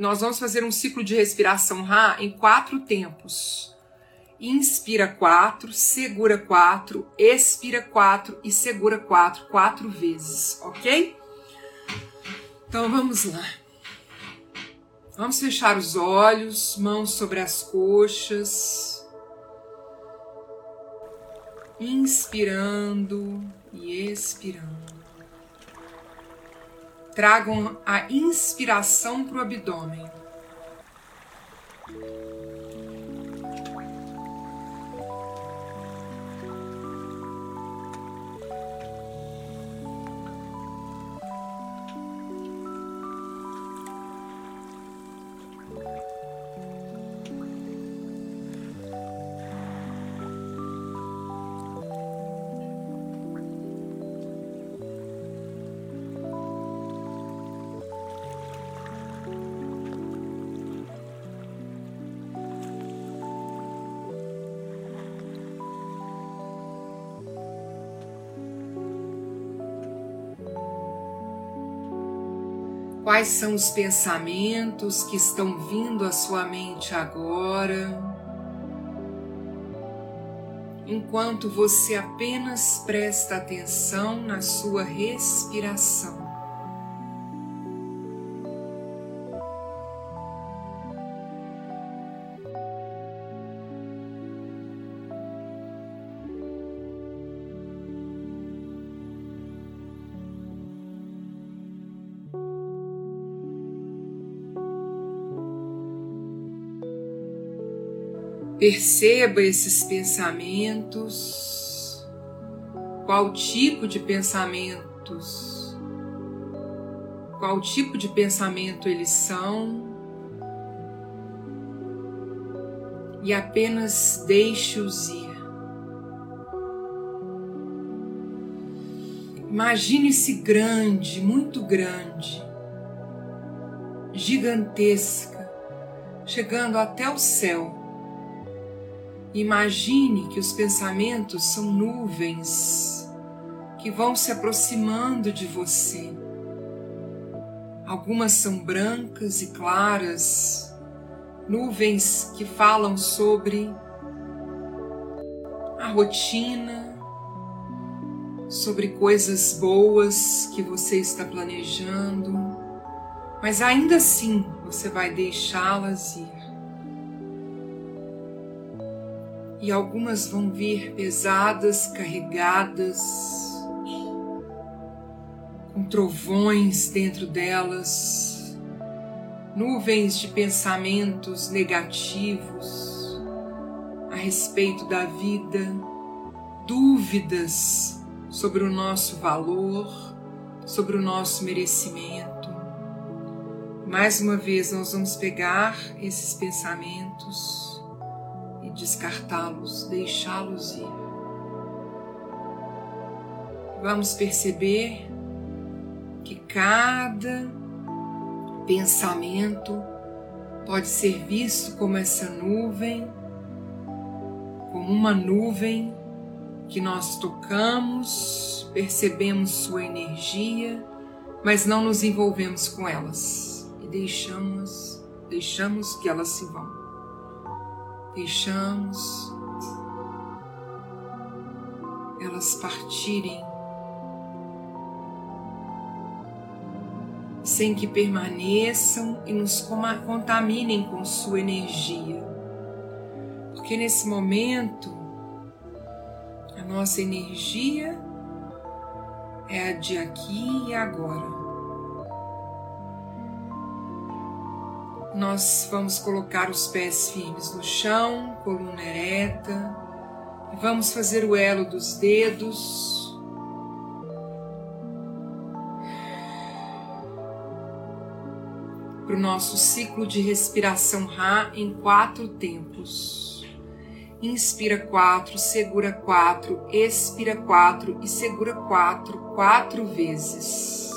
Nós vamos fazer um ciclo de respiração Ra em quatro tempos. Inspira quatro, segura quatro, expira quatro e segura quatro, quatro vezes, ok? Então vamos lá. Vamos fechar os olhos, mãos sobre as coxas. Inspirando e expirando tragam a inspiração para o abdômen. Quais são os pensamentos que estão vindo à sua mente agora? Enquanto você apenas presta atenção na sua respiração. Perceba esses pensamentos, qual tipo de pensamentos, qual tipo de pensamento eles são, e apenas deixe-os ir. Imagine-se grande, muito grande, gigantesca, chegando até o céu Imagine que os pensamentos são nuvens que vão se aproximando de você. Algumas são brancas e claras, nuvens que falam sobre a rotina, sobre coisas boas que você está planejando, mas ainda assim você vai deixá-las ir. E algumas vão vir pesadas, carregadas, com trovões dentro delas, nuvens de pensamentos negativos a respeito da vida, dúvidas sobre o nosso valor, sobre o nosso merecimento. Mais uma vez, nós vamos pegar esses pensamentos descartá-los, deixá-los ir. Vamos perceber que cada pensamento pode ser visto como essa nuvem, como uma nuvem que nós tocamos, percebemos sua energia, mas não nos envolvemos com elas e deixamos, deixamos que elas se vão. Deixamos elas partirem sem que permaneçam e nos contaminem com sua energia. Porque nesse momento, a nossa energia é a de aqui e agora. Nós vamos colocar os pés firmes no chão, coluna ereta, e vamos fazer o elo dos dedos para o nosso ciclo de respiração Ra em quatro tempos. Inspira quatro, segura quatro, expira quatro e segura quatro, quatro vezes.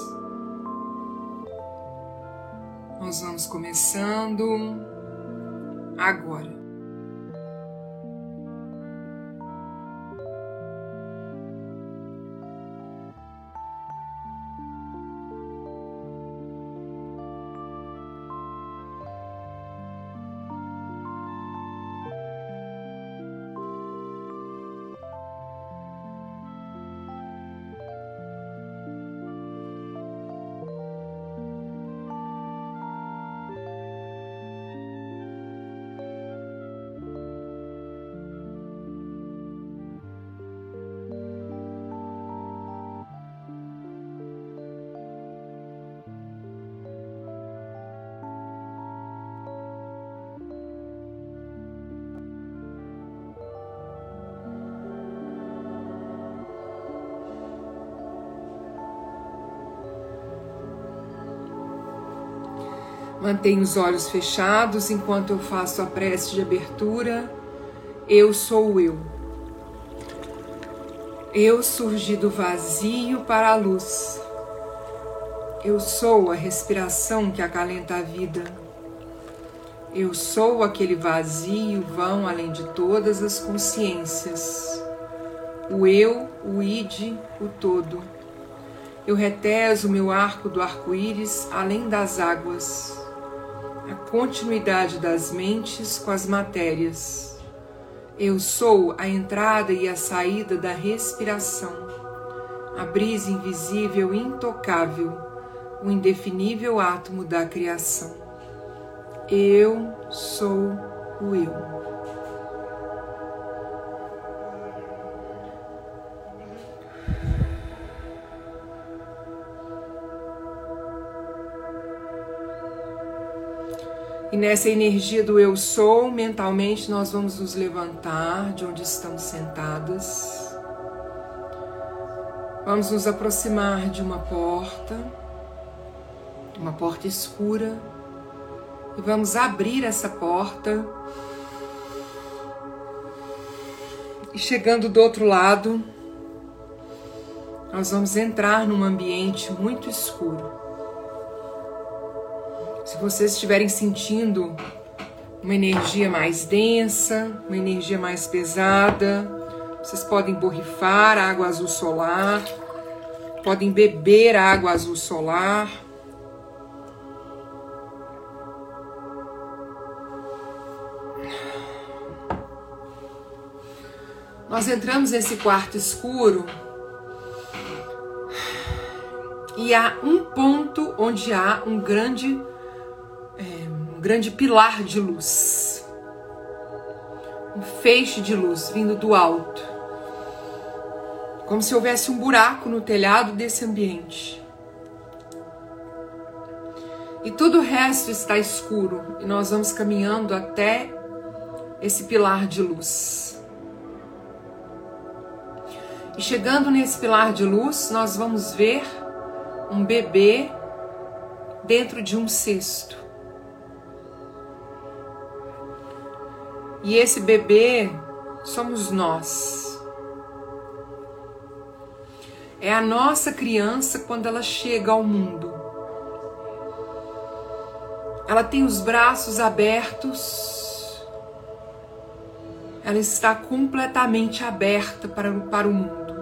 Nós vamos começando agora. Mantenha os olhos fechados enquanto eu faço a prece de abertura. Eu sou eu. Eu surgi do vazio para a luz. Eu sou a respiração que acalenta a vida. Eu sou aquele vazio vão além de todas as consciências. O eu, o id, o todo. Eu reteso meu arco do arco-íris além das águas a continuidade das mentes com as matérias. Eu sou a entrada e a saída da respiração, a brisa invisível e intocável, o indefinível átomo da criação. Eu sou o eu. E nessa energia do eu sou, mentalmente nós vamos nos levantar de onde estamos sentadas. Vamos nos aproximar de uma porta, uma porta escura, e vamos abrir essa porta. E chegando do outro lado, nós vamos entrar num ambiente muito escuro. Se vocês estiverem sentindo uma energia mais densa, uma energia mais pesada, vocês podem borrifar água azul solar, podem beber água azul solar. Nós entramos nesse quarto escuro e há um ponto onde há um grande grande pilar de luz, um feixe de luz vindo do alto, como se houvesse um buraco no telhado desse ambiente. E todo o resto está escuro, e nós vamos caminhando até esse pilar de luz. E chegando nesse pilar de luz, nós vamos ver um bebê dentro de um cesto. E esse bebê somos nós. É a nossa criança quando ela chega ao mundo. Ela tem os braços abertos ela está completamente aberta para, para o mundo.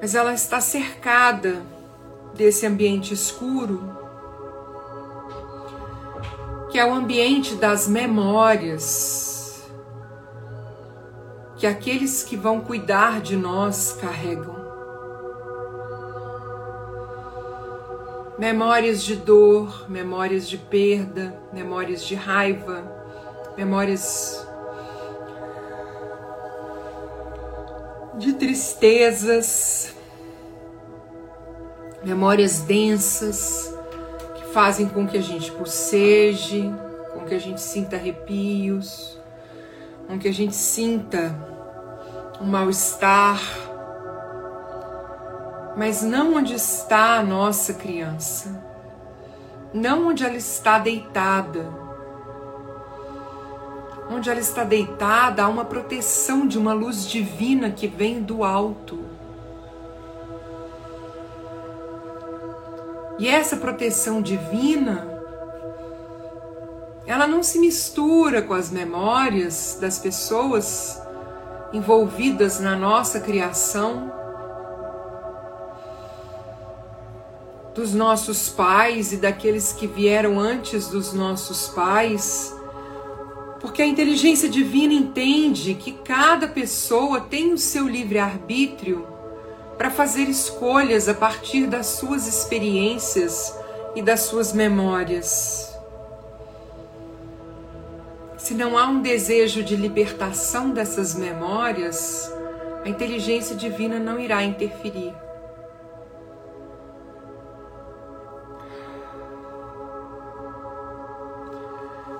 Mas ela está cercada desse ambiente escuro, que é o ambiente das memórias que aqueles que vão cuidar de nós carregam. Memórias de dor, memórias de perda, memórias de raiva, memórias de tristezas, memórias densas fazem com que a gente boceje, com que a gente sinta arrepios, com que a gente sinta um mal-estar. Mas não onde está a nossa criança, não onde ela está deitada. Onde ela está deitada há uma proteção de uma luz divina que vem do alto E essa proteção divina, ela não se mistura com as memórias das pessoas envolvidas na nossa criação, dos nossos pais e daqueles que vieram antes dos nossos pais, porque a inteligência divina entende que cada pessoa tem o seu livre-arbítrio para fazer escolhas a partir das suas experiências e das suas memórias. Se não há um desejo de libertação dessas memórias, a inteligência divina não irá interferir.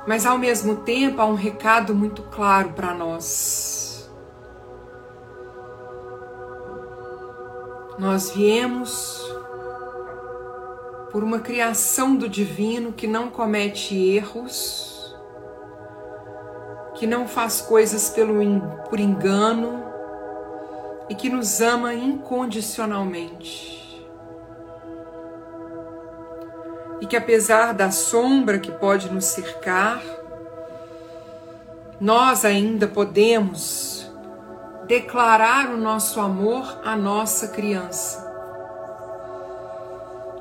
Mas ao mesmo tempo há um recado muito claro para nós. Nós viemos por uma criação do divino que não comete erros, que não faz coisas pelo, por engano e que nos ama incondicionalmente. E que apesar da sombra que pode nos cercar, nós ainda podemos declarar o nosso amor à nossa criança.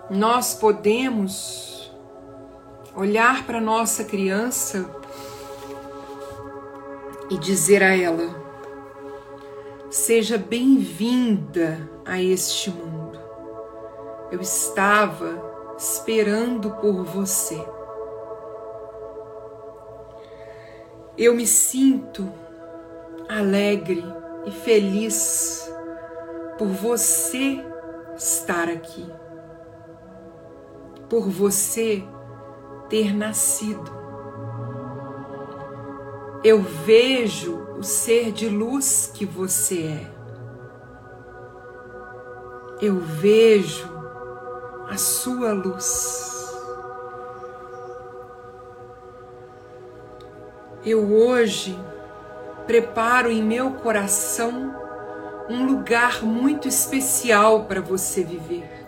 Nós podemos olhar para nossa criança e dizer a ela: Seja bem-vinda a este mundo. Eu estava esperando por você. Eu me sinto alegre e feliz por você estar aqui, por você ter nascido. Eu vejo o ser de luz que você é. Eu vejo a sua luz. Eu hoje preparo em meu coração um lugar muito especial para você viver.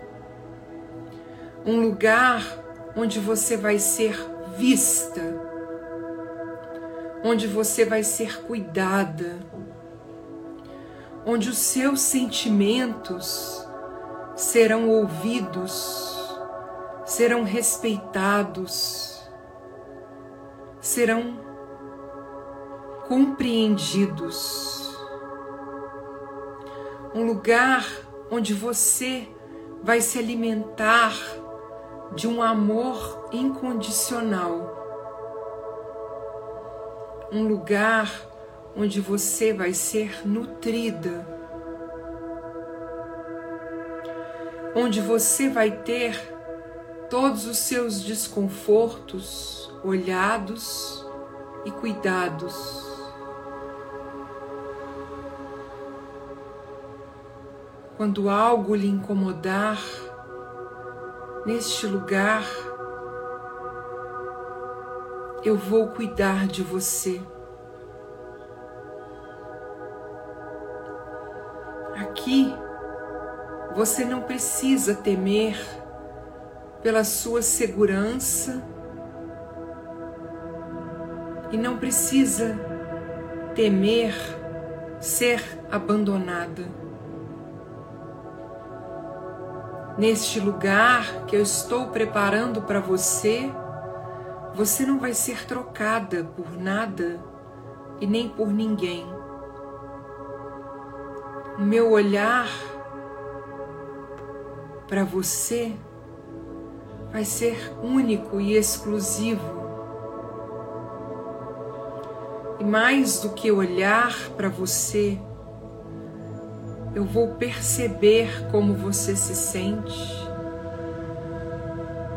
Um lugar onde você vai ser vista, onde você vai ser cuidada, onde os seus sentimentos serão ouvidos, serão respeitados, serão compreendidos. Um lugar onde você vai se alimentar de um amor incondicional. Um lugar onde você vai ser nutrida. Onde você vai ter todos os seus desconfortos olhados e cuidados. Quando algo lhe incomodar, neste lugar, eu vou cuidar de você. Aqui, você não precisa temer pela sua segurança e não precisa temer ser abandonada. Neste lugar que eu estou preparando para você, você não vai ser trocada por nada e nem por ninguém. O meu olhar para você vai ser único e exclusivo. E mais do que olhar para você, eu vou perceber como você se sente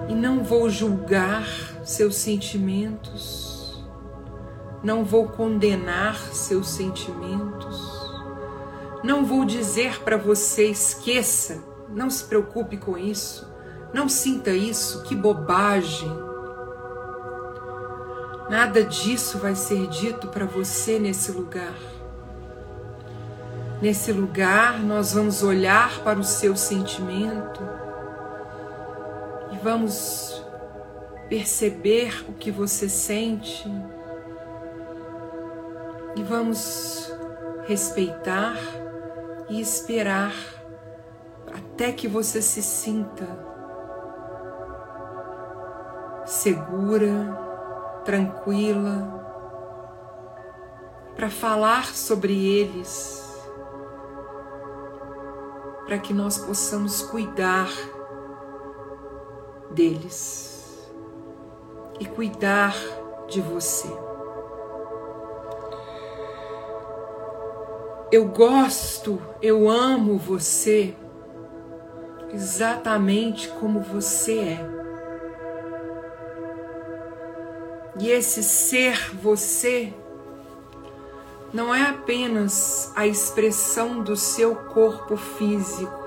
e não vou julgar seus sentimentos, não vou condenar seus sentimentos, não vou dizer para você esqueça, não se preocupe com isso, não sinta isso, que bobagem. Nada disso vai ser dito para você nesse lugar. Nesse lugar, nós vamos olhar para o seu sentimento e vamos perceber o que você sente e vamos respeitar e esperar até que você se sinta segura, tranquila, para falar sobre eles, para que nós possamos cuidar deles e cuidar de você. Eu gosto, eu amo você exatamente como você é. E esse ser você não é apenas a expressão do seu corpo físico,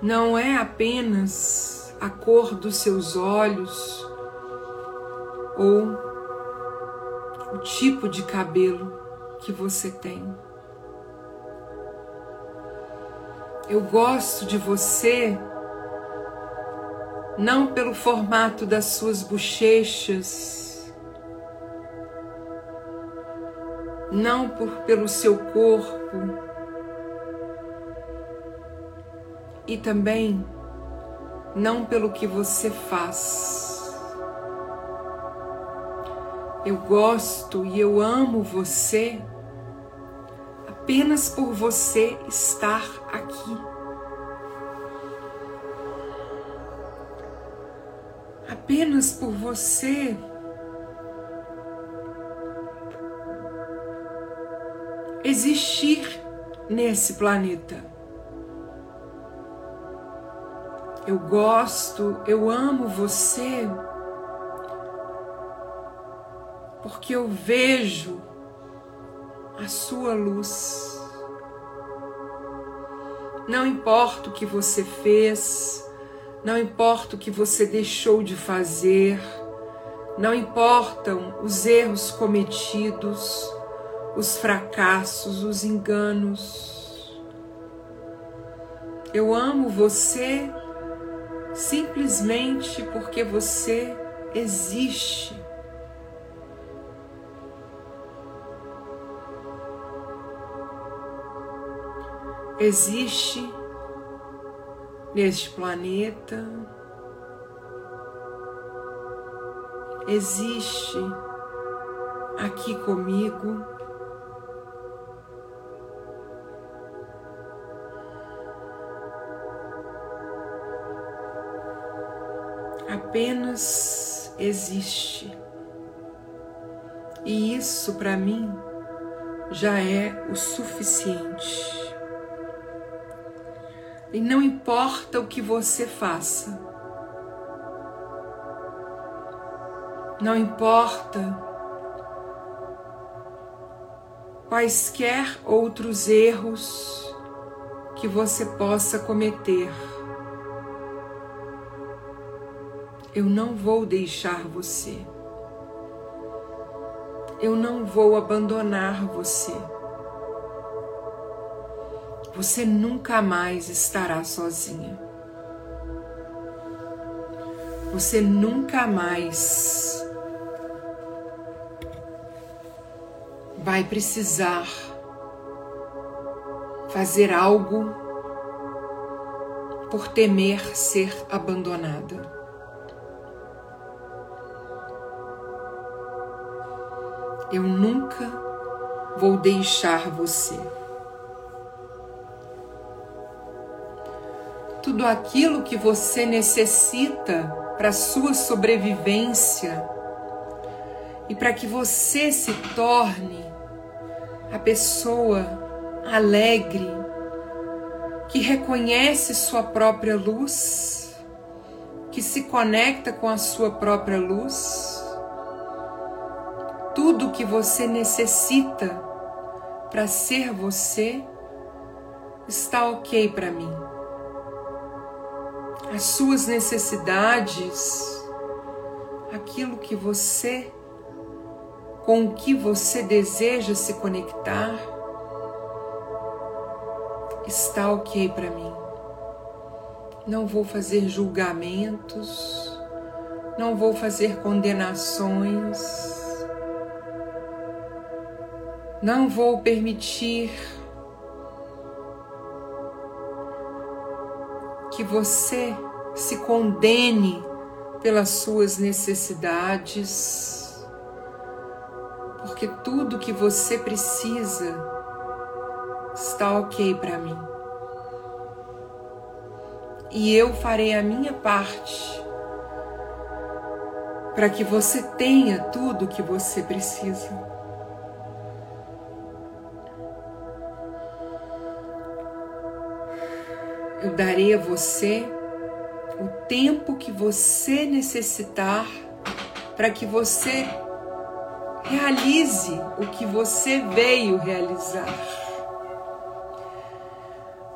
não é apenas a cor dos seus olhos ou o tipo de cabelo que você tem. Eu gosto de você não pelo formato das suas bochechas, não por, pelo seu corpo, e também não pelo que você faz. Eu gosto e eu amo você apenas por você estar aqui. apenas por você. Existir nesse planeta. Eu gosto, eu amo você, porque eu vejo a sua luz. Não importa o que você fez, não importa o que você deixou de fazer, não importam os erros cometidos, os fracassos, os enganos. Eu amo você simplesmente porque você existe. Existe neste planeta existe aqui comigo. Apenas existe. E isso para mim já é o suficiente. E não importa o que você faça. Não importa quaisquer outros erros que você possa cometer. Eu não vou deixar você. Eu não vou abandonar você você nunca mais estará sozinha. Você nunca mais vai precisar fazer algo por temer ser abandonada. Eu nunca vou deixar você. Tudo aquilo que você necessita para sua sobrevivência e para que você se torne a pessoa alegre, que reconhece sua própria luz, que se conecta com a sua própria luz. Tudo que você necessita para ser você está ok para mim. As suas necessidades, aquilo que você, com o que você deseja se conectar, está ok para mim. Não vou fazer julgamentos, não vou fazer condenações, não vou permitir que você se condene pelas suas necessidades, porque tudo que você precisa está ok para mim. E eu farei a minha parte para que você tenha tudo o que você precisa. Eu darei a você o tempo que você necessitar para que você realize o que você veio realizar.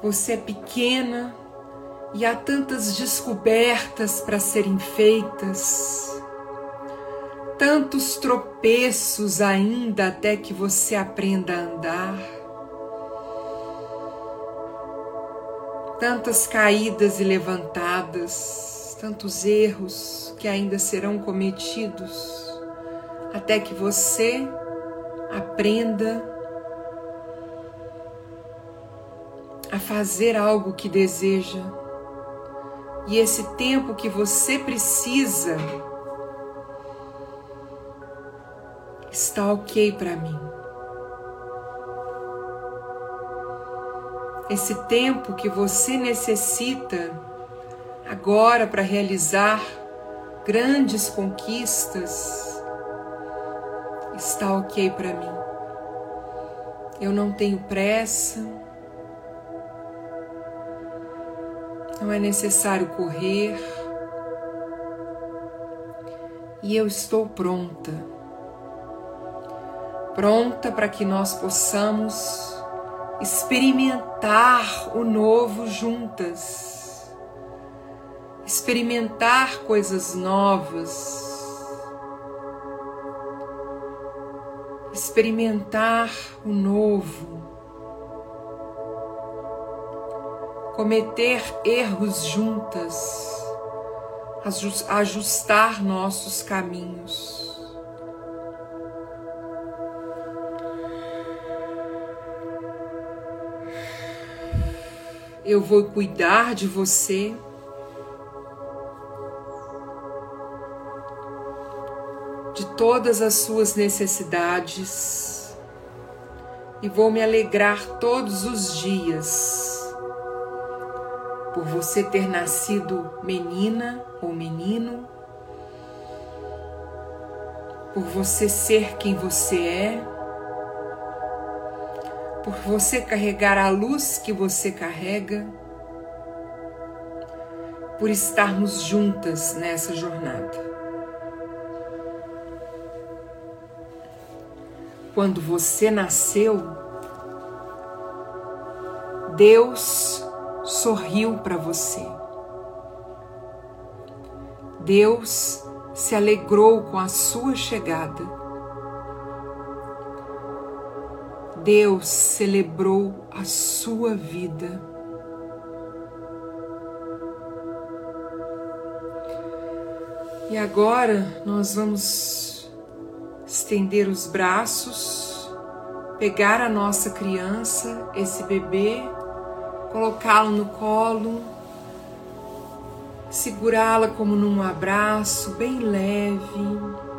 Você é pequena e há tantas descobertas para serem feitas, tantos tropeços ainda até que você aprenda a andar, tantas caídas e levantadas, tantos erros que ainda serão cometidos até que você aprenda a fazer algo que deseja. E esse tempo que você precisa está ok para mim. Esse tempo que você necessita agora para realizar grandes conquistas está ok para mim. Eu não tenho pressa. não é necessário correr. E eu estou pronta. Pronta para que nós possamos experimentar o novo juntas. Experimentar coisas novas. Experimentar o novo cometer erros juntas, ajustar nossos caminhos. Eu vou cuidar de você. De todas as suas necessidades. E vou me alegrar todos os dias. Por você ter nascido menina ou menino, por você ser quem você é, por você carregar a luz que você carrega, por estarmos juntas nessa jornada. Quando você nasceu, Deus sorriu para você. Deus se alegrou com a sua chegada. Deus celebrou a sua vida. E agora nós vamos estender os braços pegar a nossa criança, esse bebê, colocá-lo no colo, segurá-la como num abraço bem leve.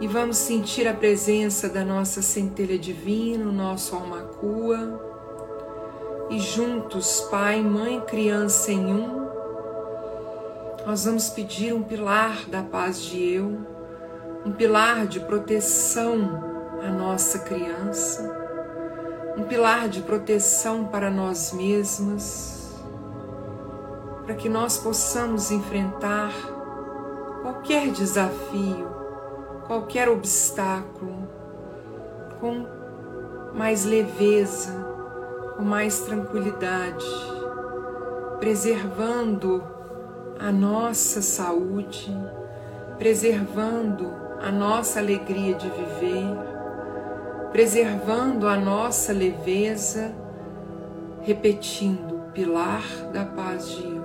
E vamos sentir a presença da nossa centelha divina, o nosso almacua. E juntos, Pai, Mãe, Criança em um, nós vamos pedir um pilar da paz de eu, um pilar de proteção à nossa criança, um pilar de proteção para nós mesmas, para que nós possamos enfrentar qualquer desafio, qualquer obstáculo com mais leveza, com mais tranquilidade, preservando a nossa saúde, preservando a nossa alegria de viver, preservando a nossa leveza, repetindo: pilar da paz de eu,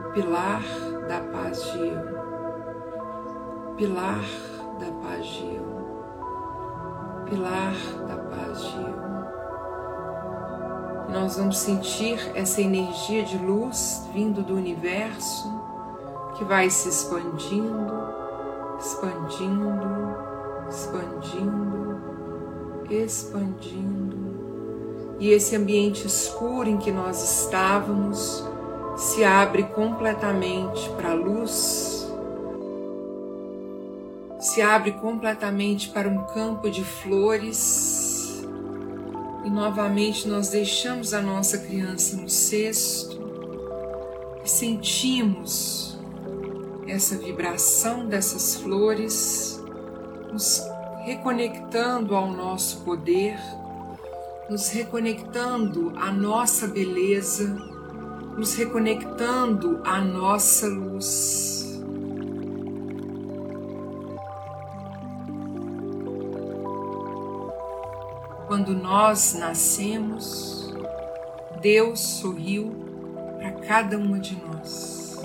o pilar da paz de eu, pilar da paz eu, pilar da paz eu nós vamos sentir essa energia de luz vindo do universo que vai se expandindo, expandindo, expandindo, expandindo. E esse ambiente escuro em que nós estávamos se abre completamente para a luz, se abre completamente para um campo de flores e novamente nós deixamos a nossa criança no cesto e sentimos essa vibração dessas flores, nos reconectando ao nosso poder, nos reconectando à nossa beleza, nos reconectando à nossa luz. Quando nós nascemos, Deus sorriu para cada uma de nós.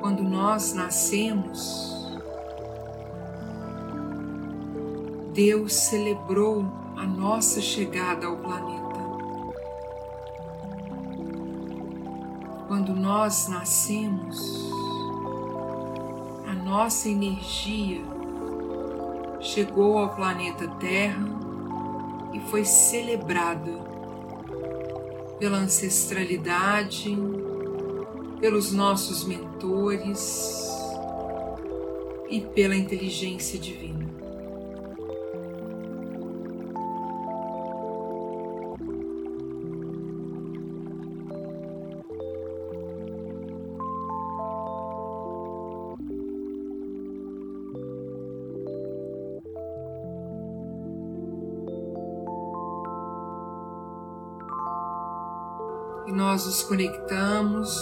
Quando nós nascemos, Deus celebrou a nossa chegada ao planeta. Quando nós nascemos, a nossa energia chegou ao planeta Terra e foi celebrada pela ancestralidade, pelos nossos mentores e pela inteligência divina. Nós nos conectamos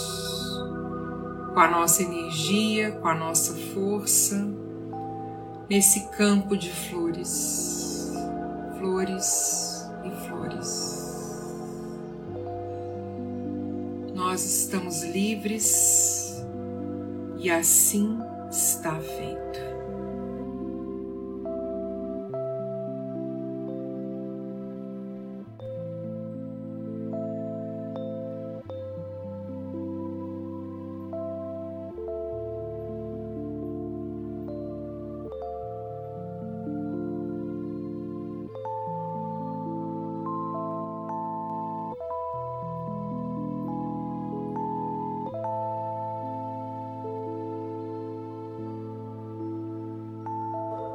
com a nossa energia, com a nossa força nesse campo de flores, flores e flores. Nós estamos livres e assim está feito.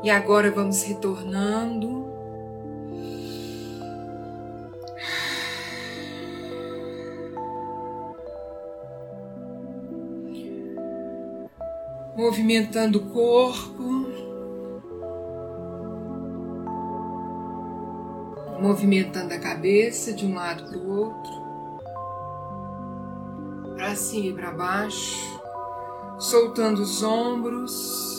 E agora vamos retornando. Movimentando o corpo. Movimentando a cabeça de um lado para o outro. Para cima e para baixo. Soltando os ombros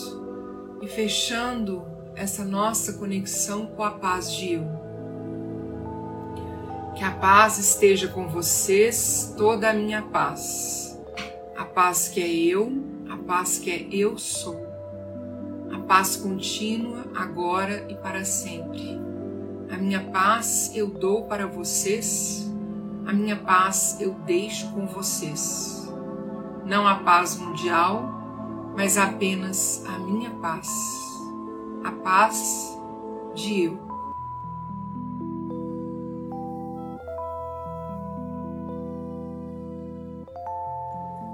e fechando essa nossa conexão com a paz de eu. Que a paz esteja com vocês, toda a minha paz. A paz que é eu, a paz que é eu sou. A paz contínua, agora e para sempre. A minha paz eu dou para vocês, a minha paz eu deixo com vocês. Não a paz mundial, mas apenas a minha paz. A paz de eu.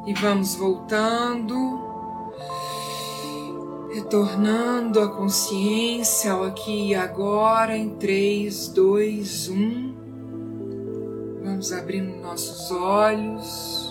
E vamos voltando retornando a consciência ao aqui e agora em 3, 2, 1. Vamos abrindo nossos olhos.